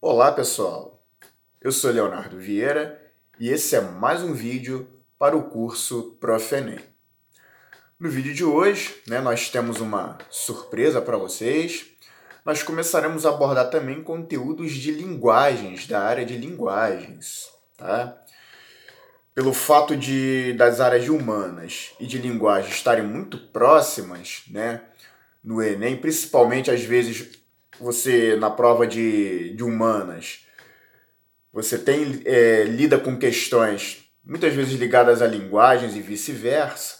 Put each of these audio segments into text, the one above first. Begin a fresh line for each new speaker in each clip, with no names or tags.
Olá pessoal, eu sou Leonardo Vieira e esse é mais um vídeo para o curso Prof. Enem. No vídeo de hoje, né, nós temos uma surpresa para vocês. Nós começaremos a abordar também conteúdos de linguagens, da área de linguagens. Tá? Pelo fato de das áreas de humanas e de linguagem estarem muito próximas né, no Enem, principalmente às vezes você na prova de, de humanas, você tem é, lida com questões muitas vezes ligadas a linguagens e vice-versa,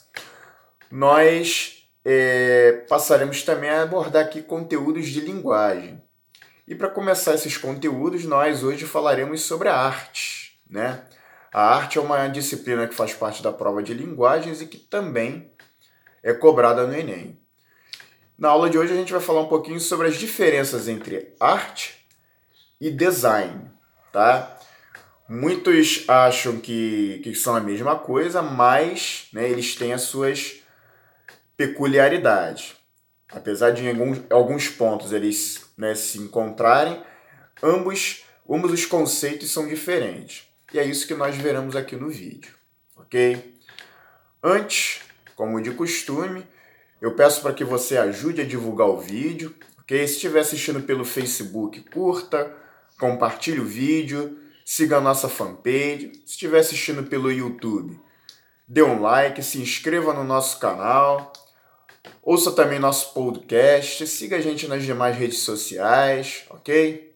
nós é, passaremos também a abordar aqui conteúdos de linguagem. E para começar esses conteúdos, nós hoje falaremos sobre a arte. Né? A arte é uma disciplina que faz parte da prova de linguagens e que também é cobrada no Enem. Na aula de hoje a gente vai falar um pouquinho sobre as diferenças entre arte e design, tá? Muitos acham que, que são a mesma coisa, mas né, eles têm as suas peculiaridades. Apesar de em alguns, alguns pontos eles né, se encontrarem, ambos, ambos os conceitos são diferentes. E é isso que nós veremos aqui no vídeo, ok? Antes, como de costume, eu peço para que você ajude a divulgar o vídeo, ok? Se estiver assistindo pelo Facebook, curta, compartilhe o vídeo, siga a nossa fanpage. Se estiver assistindo pelo YouTube, dê um like, se inscreva no nosso canal, ouça também nosso podcast, siga a gente nas demais redes sociais, ok?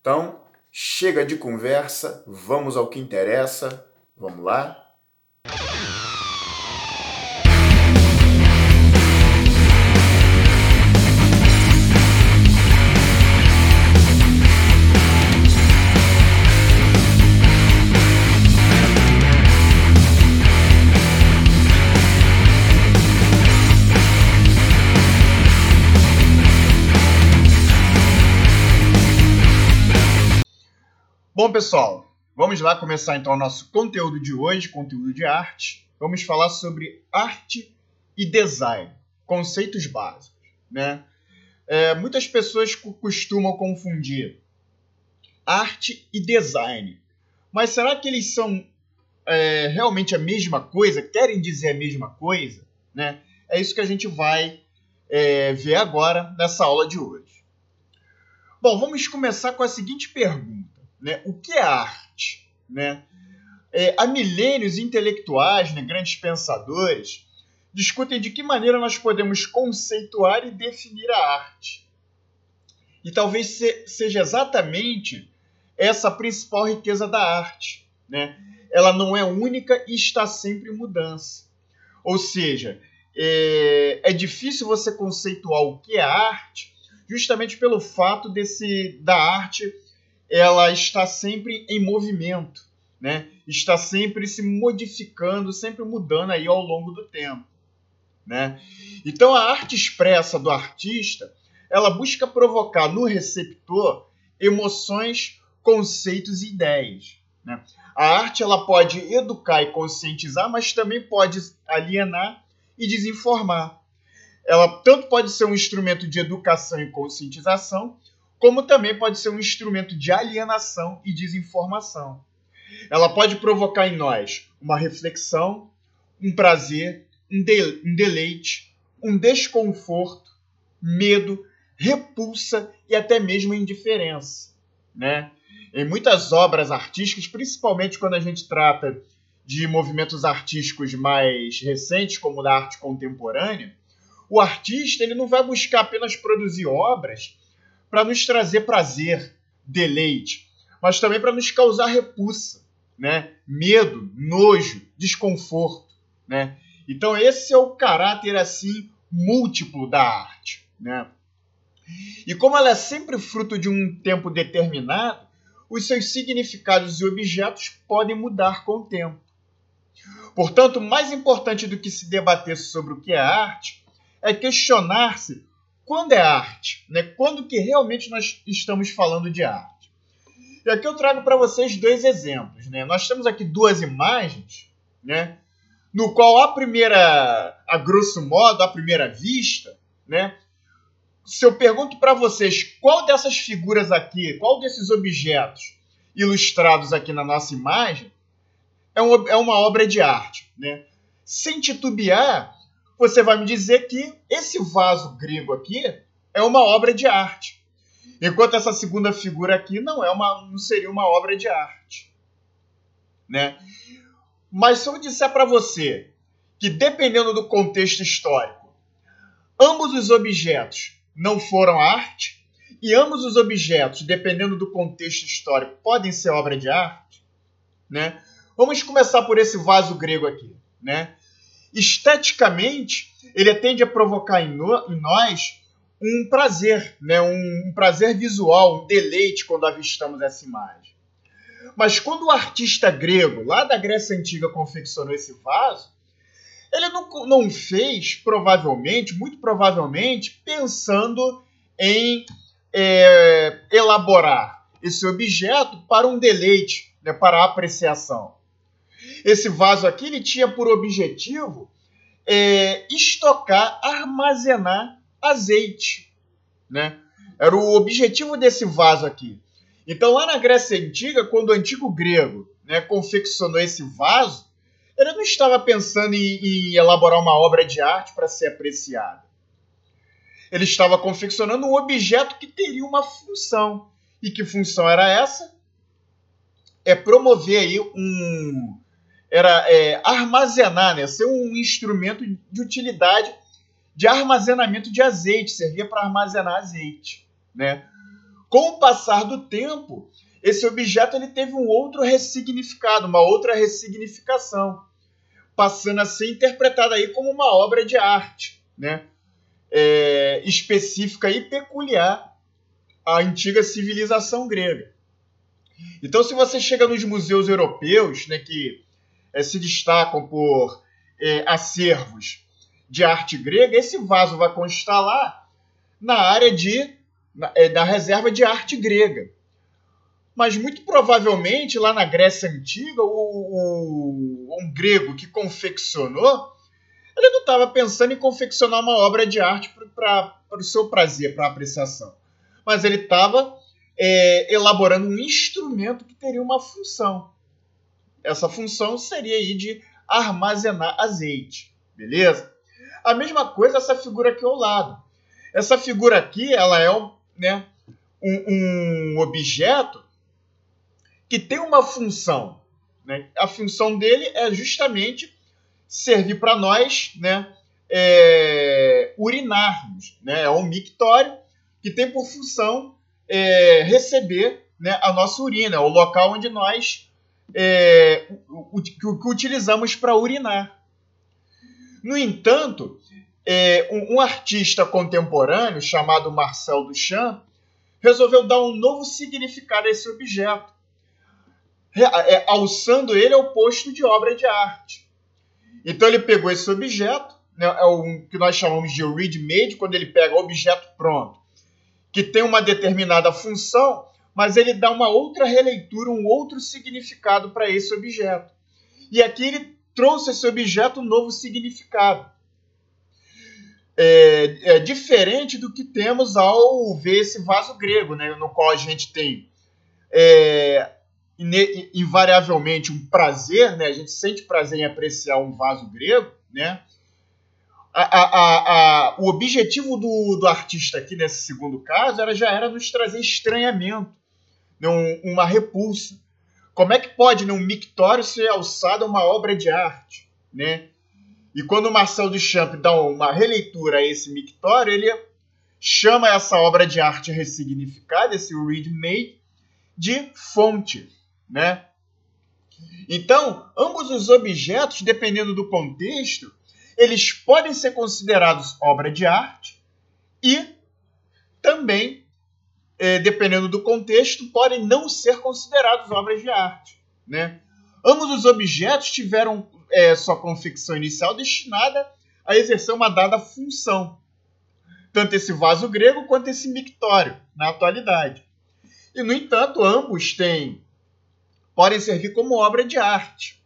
Então, chega de conversa, vamos ao que interessa. Vamos lá? Bom, pessoal, vamos lá começar então o nosso conteúdo de hoje, conteúdo de arte. Vamos falar sobre arte e design, conceitos básicos, né? É, muitas pessoas costumam confundir arte e design, mas será que eles são é, realmente a mesma coisa? Querem dizer a mesma coisa? Né? É isso que a gente vai é, ver agora nessa aula de hoje. Bom, vamos começar com a seguinte pergunta né? O que é arte? Né? É, há milênios intelectuais, né, grandes pensadores, discutem de que maneira nós podemos conceituar e definir a arte. E talvez se, seja exatamente essa a principal riqueza da arte. Né? Ela não é única e está sempre em mudança. Ou seja, é, é difícil você conceituar o que é arte justamente pelo fato desse da arte ela está sempre em movimento, né? Está sempre se modificando, sempre mudando aí ao longo do tempo, né? Então a arte expressa do artista, ela busca provocar no receptor emoções, conceitos e ideias, né? A arte ela pode educar e conscientizar, mas também pode alienar e desinformar. Ela tanto pode ser um instrumento de educação e conscientização, como também pode ser um instrumento de alienação e desinformação. Ela pode provocar em nós uma reflexão, um prazer, um, de um deleite, um desconforto, medo, repulsa e até mesmo indiferença. Né? Em muitas obras artísticas, principalmente quando a gente trata de movimentos artísticos mais recentes, como da arte contemporânea, o artista ele não vai buscar apenas produzir obras para nos trazer prazer, deleite, mas também para nos causar repulsa, né? medo, nojo, desconforto. Né? Então, esse é o caráter assim múltiplo da arte. Né? E como ela é sempre fruto de um tempo determinado, os seus significados e objetos podem mudar com o tempo. Portanto, mais importante do que se debater sobre o que é arte é questionar-se quando é arte, né? Quando que realmente nós estamos falando de arte? E aqui eu trago para vocês dois exemplos, né? Nós temos aqui duas imagens, né? No qual a primeira, a grosso modo, a primeira vista, né? se eu pergunto para vocês qual dessas figuras aqui, qual desses objetos ilustrados aqui na nossa imagem é, é uma obra de arte, né? Sem titubear, você vai me dizer que esse vaso grego aqui é uma obra de arte. Enquanto essa segunda figura aqui não é uma não seria uma obra de arte, né? Mas se eu disser para você que dependendo do contexto histórico, ambos os objetos não foram arte e ambos os objetos, dependendo do contexto histórico, podem ser obra de arte, né? Vamos começar por esse vaso grego aqui, né? Esteticamente, ele tende a provocar em, no, em nós um prazer, né? Um, um prazer visual, um deleite quando avistamos essa imagem. Mas quando o artista grego, lá da Grécia Antiga, confeccionou esse vaso, ele não, não fez, provavelmente, muito provavelmente, pensando em é, elaborar esse objeto para um deleite, né, para apreciação. Esse vaso aqui ele tinha por objetivo é, estocar, armazenar azeite. Né? Era o objetivo desse vaso aqui. Então, lá na Grécia Antiga, quando o antigo grego né, confeccionou esse vaso, ele não estava pensando em, em elaborar uma obra de arte para ser apreciada. Ele estava confeccionando um objeto que teria uma função. E que função era essa? É promover aí um. Era é, armazenar, né? ser um instrumento de utilidade de armazenamento de azeite, servia para armazenar azeite. Né? Com o passar do tempo, esse objeto ele teve um outro ressignificado, uma outra ressignificação, passando a ser interpretado aí como uma obra de arte, né? É, específica e peculiar à antiga civilização grega. Então, se você chega nos museus europeus, né, que é, se destacam por é, acervos de arte grega, esse vaso vai constar lá na área de, na, da reserva de arte grega mas muito provavelmente lá na Grécia Antiga, o, o um grego que confeccionou, ele não estava pensando em confeccionar uma obra de arte para o seu prazer, para apreciação, mas ele estava é, elaborando um instrumento que teria uma função. Essa função seria aí de armazenar azeite, beleza? A mesma coisa essa figura aqui ao lado. Essa figura aqui, ela é um, né, um, um objeto que tem uma função. Né? A função dele é justamente servir para nós né, é, urinarmos. Né? É um mictório que tem por função é, receber né, a nossa urina, o local onde nós é, o, que utilizamos para urinar. No entanto, é, um, um, artista contemporâneo chamado Marcel Duchamp resolveu dar um novo significado a esse objeto é, alçando ele ao posto de obra de arte. Então ele pegou esse objeto, né, é o que nós chamamos de ready-made, quando ele pega o objeto pronto, que tem uma determinada função, mas ele dá uma outra releitura, um outro significado para esse objeto. E aqui ele trouxe esse objeto um novo significado. É, é, diferente do que temos ao ver esse vaso grego, né, no qual a gente tem é, invariavelmente um prazer, né? A gente sente prazer em apreciar um vaso grego, né? A, a, a, o objetivo do, do artista aqui nesse segundo caso era, já era nos trazer estranhamento, né? um, uma repulsa. Como é que pode, num mictório, ser alçada uma obra de arte, né? E quando o Marcel Duchamp dá uma releitura a esse mictório, ele chama essa obra de arte ressignificada, esse read-made, de fonte né? Então, ambos os objetos, dependendo do contexto, eles podem ser considerados obra de arte e também, eh, dependendo do contexto, podem não ser considerados obras de arte. Né? Ambos os objetos tiveram eh, sua confecção inicial destinada a exercer uma dada função, tanto esse vaso grego quanto esse mictório, na atualidade. E, no entanto, ambos têm podem servir como obra de arte,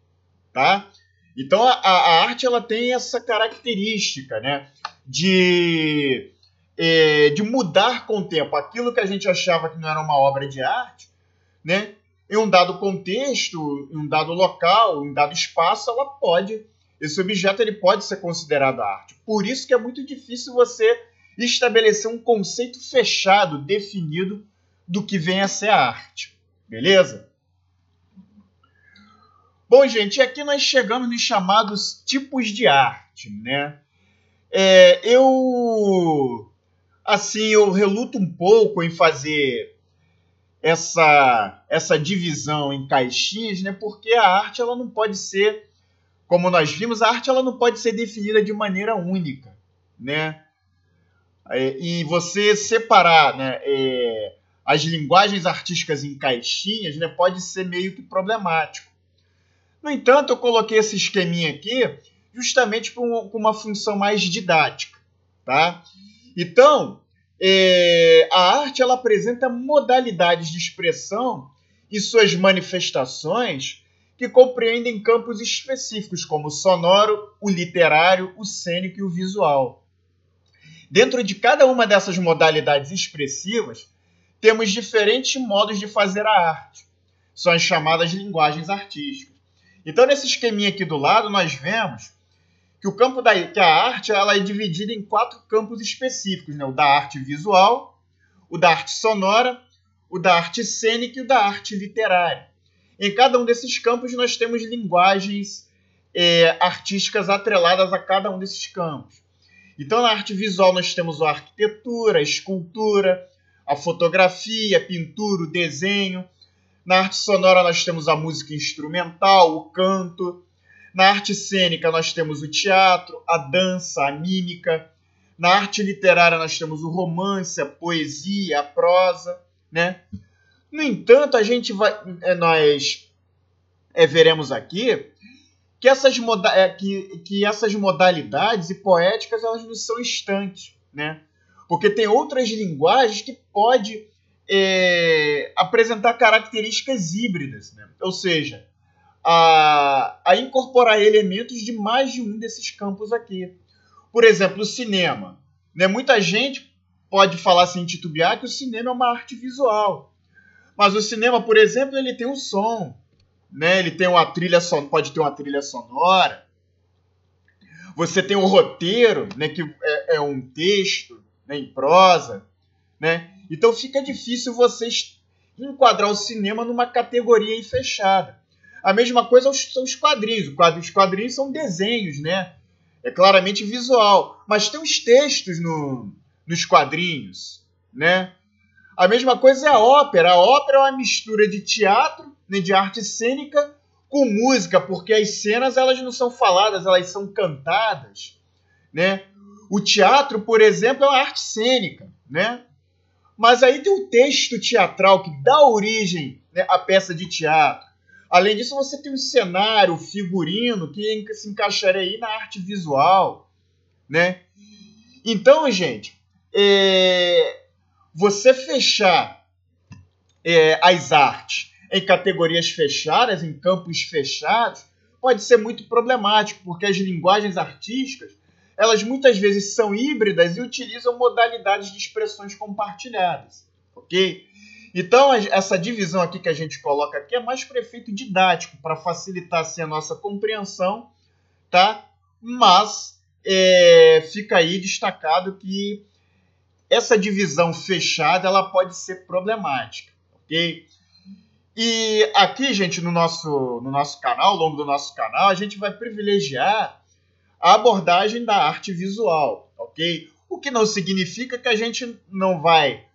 tá? Então a, a arte ela tem essa característica, né, de é, de mudar com o tempo aquilo que a gente achava que não era uma obra de arte, né? Em um dado contexto, em um dado local, em um dado espaço, ela pode, esse objeto ele pode ser considerado arte. Por isso que é muito difícil você estabelecer um conceito fechado, definido do que vem a ser a arte. Beleza? Bom, gente, aqui nós chegamos nos chamados tipos de arte, né? É, eu, assim, eu reluto um pouco em fazer essa essa divisão em caixinhas, né? Porque a arte ela não pode ser, como nós vimos, a arte ela não pode ser definida de maneira única, né? É, e você separar, né? É, as linguagens artísticas em caixinhas, né? Pode ser meio que problemático. No entanto, eu coloquei esse esqueminha aqui justamente com uma função mais didática, tá? Então, é, a arte ela apresenta modalidades de expressão e suas manifestações que compreendem campos específicos como o sonoro, o literário, o cênico e o visual. Dentro de cada uma dessas modalidades expressivas, temos diferentes modos de fazer a arte. São as chamadas linguagens artísticas. Então, nesse esqueminha aqui do lado, nós vemos que o campo da que a arte ela é dividida em quatro campos específicos, né? O da arte visual, o da arte sonora, o da arte cênica e o da arte literária. Em cada um desses campos nós temos linguagens é, artísticas atreladas a cada um desses campos. Então, na arte visual nós temos a arquitetura, a escultura, a fotografia, a pintura, o desenho. Na arte sonora nós temos a música instrumental, o canto. Na arte cênica nós temos o teatro, a dança, a mímica. Na arte literária nós temos o romance, a poesia, a prosa, né? No entanto, a gente vai, é, nós é, veremos aqui que essas, moda é, que, que essas modalidades e poéticas elas não são estanques, né? Porque tem outras linguagens que pode é, apresentar características híbridas, né? ou seja, a, a incorporar elementos de mais de um desses campos aqui. Por exemplo, o cinema. Né? Muita gente pode falar sem titubear que o cinema é uma arte visual. Mas o cinema, por exemplo, ele tem um som, né? Ele tem uma trilha son... pode ter uma trilha sonora. Você tem um roteiro, né? Que é, é um texto né? em prosa, né? Então fica difícil vocês enquadrar o cinema numa categoria fechada. A mesma coisa são os quadrinhos. Os quadrinhos são desenhos, né? É claramente visual. Mas tem os textos no, nos quadrinhos, né? A mesma coisa é a ópera. A ópera é uma mistura de teatro, né, de arte cênica, com música, porque as cenas elas não são faladas, elas são cantadas, né? O teatro, por exemplo, é uma arte cênica, né? Mas aí tem o texto teatral que dá origem né, à peça de teatro. Além disso, você tem o cenário, figurino, que se encaixaria aí na arte visual, né? Então, gente, é... você fechar é, as artes em categorias fechadas, em campos fechados, pode ser muito problemático, porque as linguagens artísticas, elas muitas vezes são híbridas e utilizam modalidades de expressões compartilhadas, ok? Então, essa divisão aqui que a gente coloca aqui é mais para efeito didático, para facilitar assim, a nossa compreensão, tá? Mas é, fica aí destacado que essa divisão fechada ela pode ser problemática, ok? E aqui, gente, no nosso, no nosso canal, ao longo do nosso canal, a gente vai privilegiar a abordagem da arte visual, ok? O que não significa que a gente não vai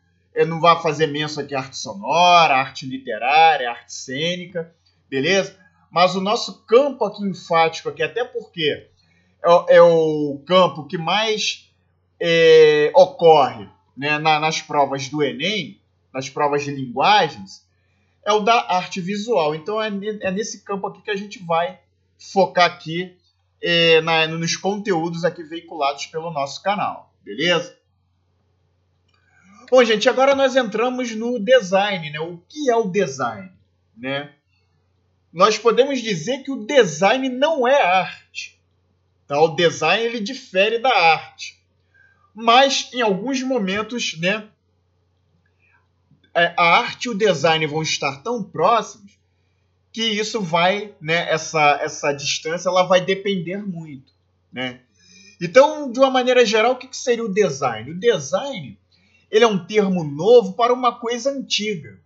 não vai fazer menção aqui arte sonora, arte literária, arte cênica, beleza? Mas o nosso campo aqui enfático aqui, até porque é, é o campo que mais é, ocorre né, na, nas provas do Enem, nas provas de linguagens, é o da arte visual. Então é, é nesse campo aqui que a gente vai focar aqui é, na, nos conteúdos aqui veiculados pelo nosso canal, beleza? Bom, gente, agora nós entramos no design, né? O que é o design, né? Nós podemos dizer que o design não é arte. Tá? O design ele difere da arte. mas em alguns momentos, né, é, a arte e o design vão estar tão próximos que isso vai, né, essa, essa distância ela vai depender muito, né? Então, de uma maneira geral, o que seria o design? O design ele é um termo novo para uma coisa antiga.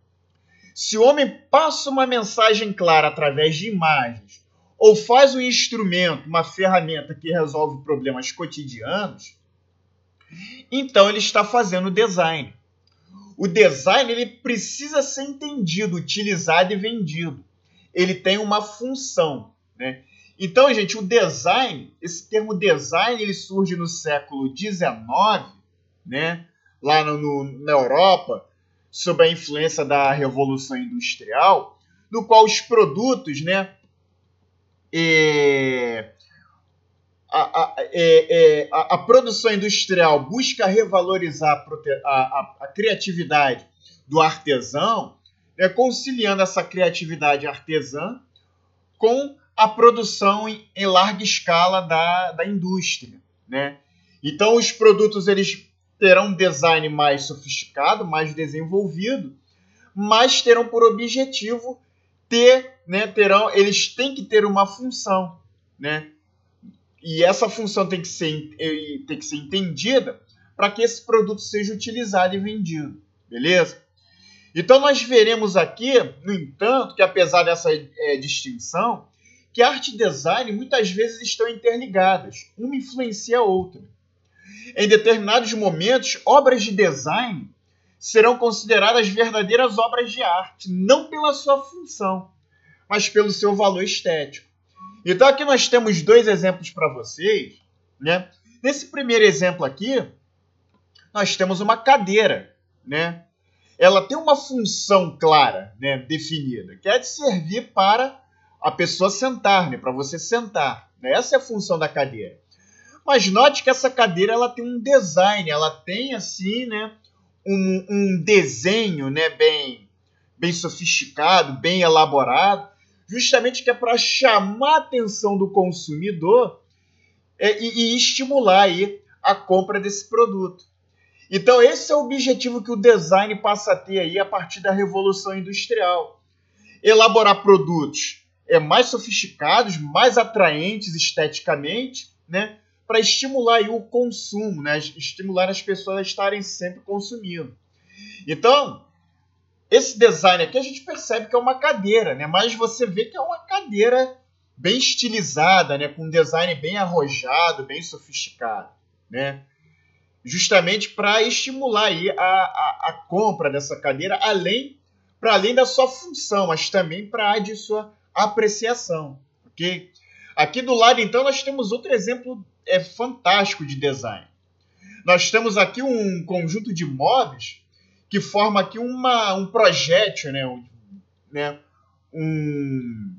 Se o homem passa uma mensagem clara através de imagens ou faz um instrumento, uma ferramenta que resolve problemas cotidianos, então ele está fazendo design. O design ele precisa ser entendido, utilizado e vendido. Ele tem uma função, né? Então, gente, o design, esse termo design, ele surge no século XIX, né? Lá no, no, na Europa, sob a influência da Revolução Industrial, no qual os produtos, né? É, a, a, é, é, a, a, produção industrial busca revalorizar a, a criatividade do artesão, né, conciliando essa criatividade artesã com a produção em, em larga escala da, da indústria. Né? Então, os produtos eles terão um design mais sofisticado, mais desenvolvido, mas terão por objetivo ter, né, terão, eles têm que ter uma função, né? E essa função tem que ser, tem que ser entendida para que esse produto seja utilizado e vendido, beleza? Então nós veremos aqui, no entanto, que apesar dessa é, distinção, que arte e design muitas vezes estão interligadas, uma influencia a outra. Em determinados momentos, obras de design serão consideradas verdadeiras obras de arte, não pela sua função, mas pelo seu valor estético. Então aqui nós temos dois exemplos para vocês. Né? Nesse primeiro exemplo aqui, nós temos uma cadeira. Né? Ela tem uma função clara, né, definida, que é de servir para a pessoa sentar, né, para você sentar. Né? Essa é a função da cadeira. Mas note que essa cadeira ela tem um design, ela tem assim, né, um, um desenho, né, bem, bem sofisticado, bem elaborado, justamente que é para chamar a atenção do consumidor é, e, e estimular aí a compra desse produto. Então esse é o objetivo que o design passa a ter aí a partir da revolução industrial. Elaborar produtos é mais sofisticados, mais atraentes esteticamente, né, para estimular o consumo, né, estimular as pessoas a estarem sempre consumindo. Então, esse design aqui a gente percebe que é uma cadeira, né? Mas você vê que é uma cadeira bem estilizada, né? Com um design bem arrojado, bem sofisticado, né? Justamente para estimular aí a, a, a, compra dessa cadeira, além para além da sua função, mas também para a de sua apreciação, ok? Aqui do lado, então, nós temos outro exemplo é, fantástico de design. Nós temos aqui um conjunto de móveis que forma aqui uma, um projétil, né? Um, né? um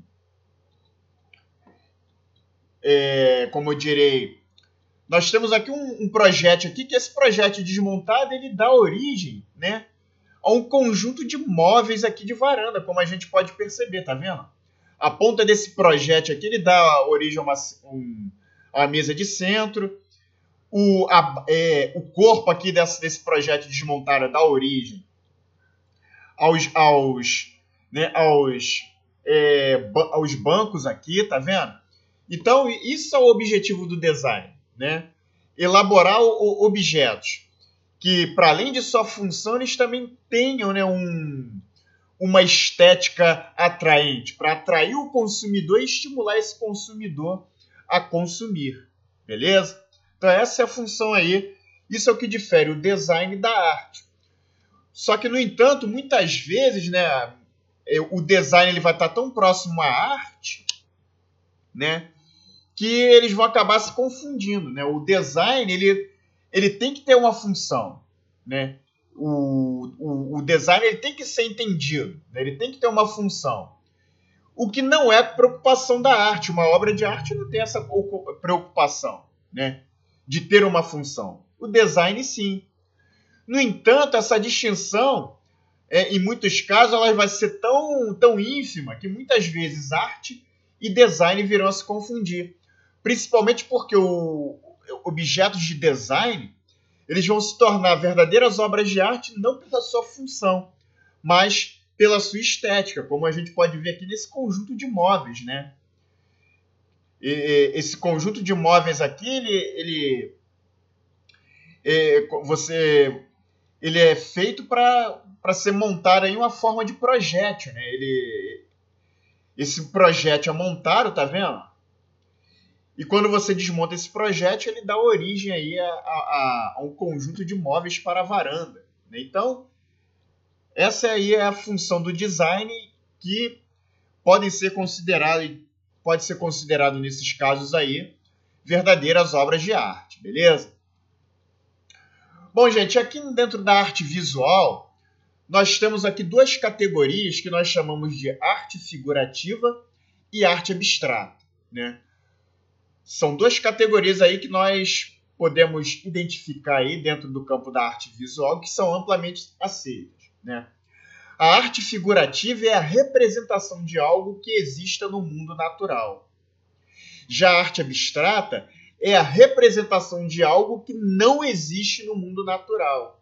é, como eu direi, nós temos aqui um, um aqui que esse projétil desmontado ele dá origem, né, a um conjunto de móveis aqui de varanda, como a gente pode perceber, tá vendo? A ponta desse projétil aqui ele dá origem a uma, um, a mesa de centro, o, a, é, o corpo aqui desse, desse projeto desmontado dá origem aos, aos, né, aos, é, aos bancos aqui, tá vendo? Então, isso é o objetivo do design, né? Elaborar o, objetos que, para além de sua função, eles também tenham né, um, uma estética atraente, para atrair o consumidor e estimular esse consumidor a consumir, beleza? Então essa é a função aí. Isso é o que difere o design da arte. Só que, no entanto, muitas vezes, né, o design ele vai estar tão próximo à arte, né, que eles vão acabar se confundindo, né? O design ele, ele tem que ter uma função, né? O, o, o design ele tem que ser entendido, né? ele tem que ter uma função. O que não é preocupação da arte. Uma obra de arte não tem essa preocupação, né? de ter uma função. O design, sim. No entanto, essa distinção, é, em muitos casos, ela vai ser tão, tão ínfima que muitas vezes arte e design virão a se confundir. Principalmente porque o, objetos de design eles vão se tornar verdadeiras obras de arte não pela sua função, mas pela sua estética, como a gente pode ver aqui nesse conjunto de móveis, né? E, esse conjunto de móveis aqui, ele, ele é, você, ele é feito para ser montado em uma forma de projétil, né? Ele, esse projétil é montado, tá vendo? E quando você desmonta esse projétil, ele dá origem aí a, a, a um conjunto de móveis para a varanda. Né? Então, essa aí é a função do design que podem ser considerado, pode ser considerado nesses casos aí verdadeiras obras de arte, beleza? Bom, gente, aqui dentro da arte visual, nós temos aqui duas categorias que nós chamamos de arte figurativa e arte abstrata, né? São duas categorias aí que nós podemos identificar aí dentro do campo da arte visual que são amplamente aceitas. Né? A arte figurativa é a representação de algo que exista no mundo natural. Já a arte abstrata é a representação de algo que não existe no mundo natural.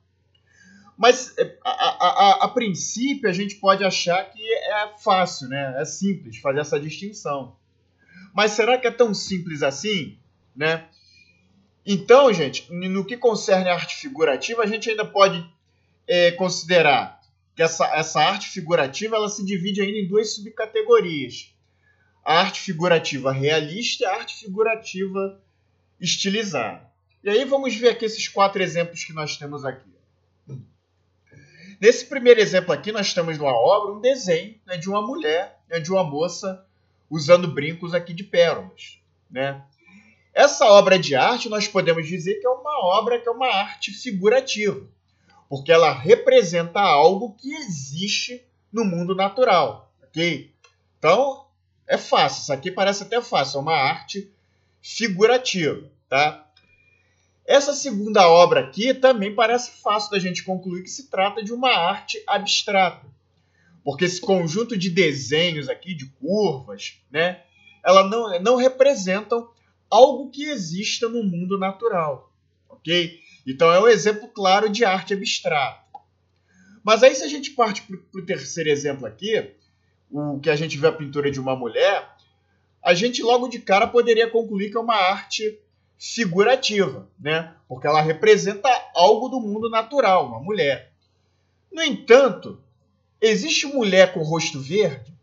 Mas é, a, a, a, a, princípio a gente pode achar que é fácil, né? é simples fazer essa distinção. Mas será que é tão simples assim? Né? Então, gente, no que concerne a arte figurativa, a gente ainda pode é, considerar que essa, essa arte figurativa ela se divide ainda em duas subcategorias. A arte figurativa realista e a arte figurativa estilizada. E aí vamos ver aqui esses quatro exemplos que nós temos aqui. Nesse primeiro exemplo aqui, nós temos numa obra um desenho né, de uma mulher, né, de uma moça usando brincos aqui de pérolas. Né? Essa obra de arte nós podemos dizer que é uma obra que é uma arte figurativa, porque ela representa algo que existe no mundo natural, ok? Então é fácil, isso aqui parece até fácil, é uma arte figurativa, tá? Essa segunda obra aqui também parece fácil da gente concluir que se trata de uma arte abstrata porque esse conjunto de desenhos aqui, de curvas, né, ela não, não representam algo que exista no mundo natural, ok? Então é um exemplo claro de arte abstrata. Mas aí se a gente parte para o terceiro exemplo aqui, o que a gente vê a pintura de uma mulher, a gente logo de cara poderia concluir que é uma arte figurativa, né? Porque ela representa algo do mundo natural, uma mulher. No entanto, Existe mulher com rosto verde?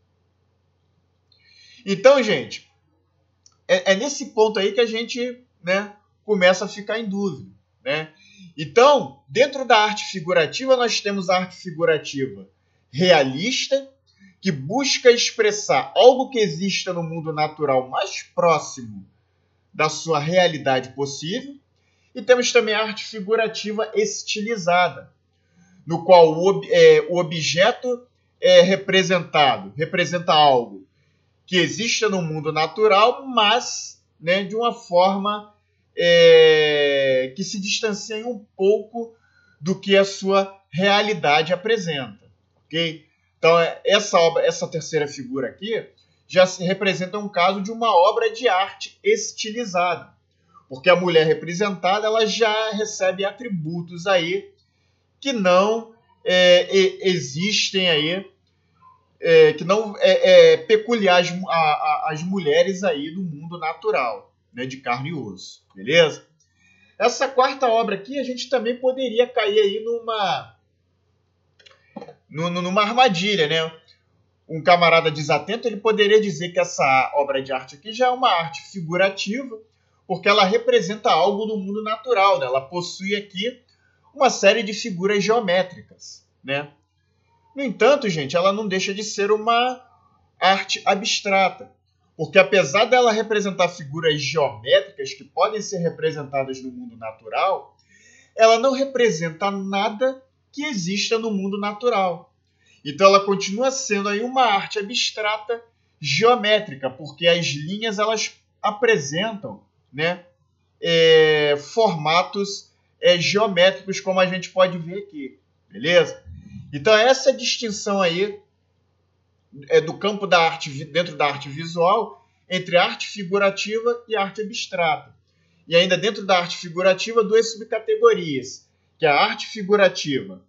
Então, gente, é, é, nesse ponto aí que a gente né, começa a ficar em dúvida. Né? Então, dentro da arte figurativa, nós temos a arte figurativa realista, que busca expressar algo que exista no mundo natural mais próximo da sua realidade possível. E temos também a arte figurativa estilizada, no qual o, é, o objeto é representado, representa algo que exista no mundo natural, mas né, de uma forma é, que se distancia um pouco do que a sua realidade apresenta? Então é, essa obra, essa terceira figura aqui já se representa um caso de uma obra de arte estilizada, porque a mulher representada ela já recebe atributos aí que não é, existem aí, é, que não é, é peculiar às, às mulheres aí do mundo natural, né, de carne e osso, beleza? Essa quarta obra aqui a gente também poderia cair aí numa numa armadilha, né? Um camarada desatento ele poderia dizer que essa obra de arte aqui já é uma arte figurativa, porque ela representa algo do mundo natural, né? Ela possui aqui uma série de figuras geométricas, né? No entanto, gente, ela não deixa de ser uma arte abstrata, porque apesar dela representar figuras geométricas que podem ser representadas no mundo natural, ela não representa nada que exista no mundo natural. Então ela continua sendo aí uma arte abstrata geométrica, porque as linhas elas apresentam, né, é, formatos é, geométricos, como a gente pode ver aqui. Beleza? Então, essa distinção aí é do campo da arte, dentro da arte visual, entre arte figurativa e arte abstrata. E ainda dentro da arte figurativa, duas subcategorias, que é a arte figurativa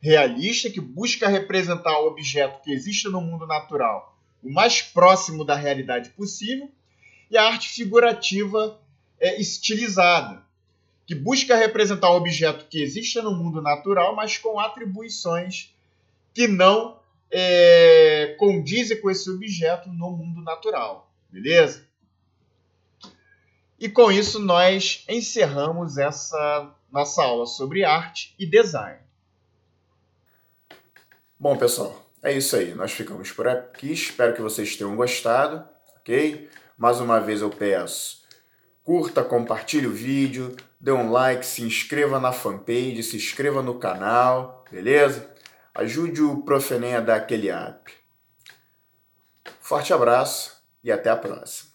realista, que busca representar o objeto que existe no mundo natural o mais próximo da realidade possível, e a arte figurativa é, estilizada, que busca representar um objeto que existe no mundo natural, mas com atribuições que não é, condizem com esse objeto no mundo natural. Beleza? E com isso nós encerramos essa nossa aula sobre arte e design.
Bom, pessoal, é isso aí. Nós ficamos por aqui. Espero que vocês tenham gostado, ok? Mais uma vez eu peço, curta, compartilhe o vídeo, dê um like, se inscreva na fanpage, se inscreva no canal, beleza? Ajude o Profenem a dar aquele up. Forte abraço e até a próxima.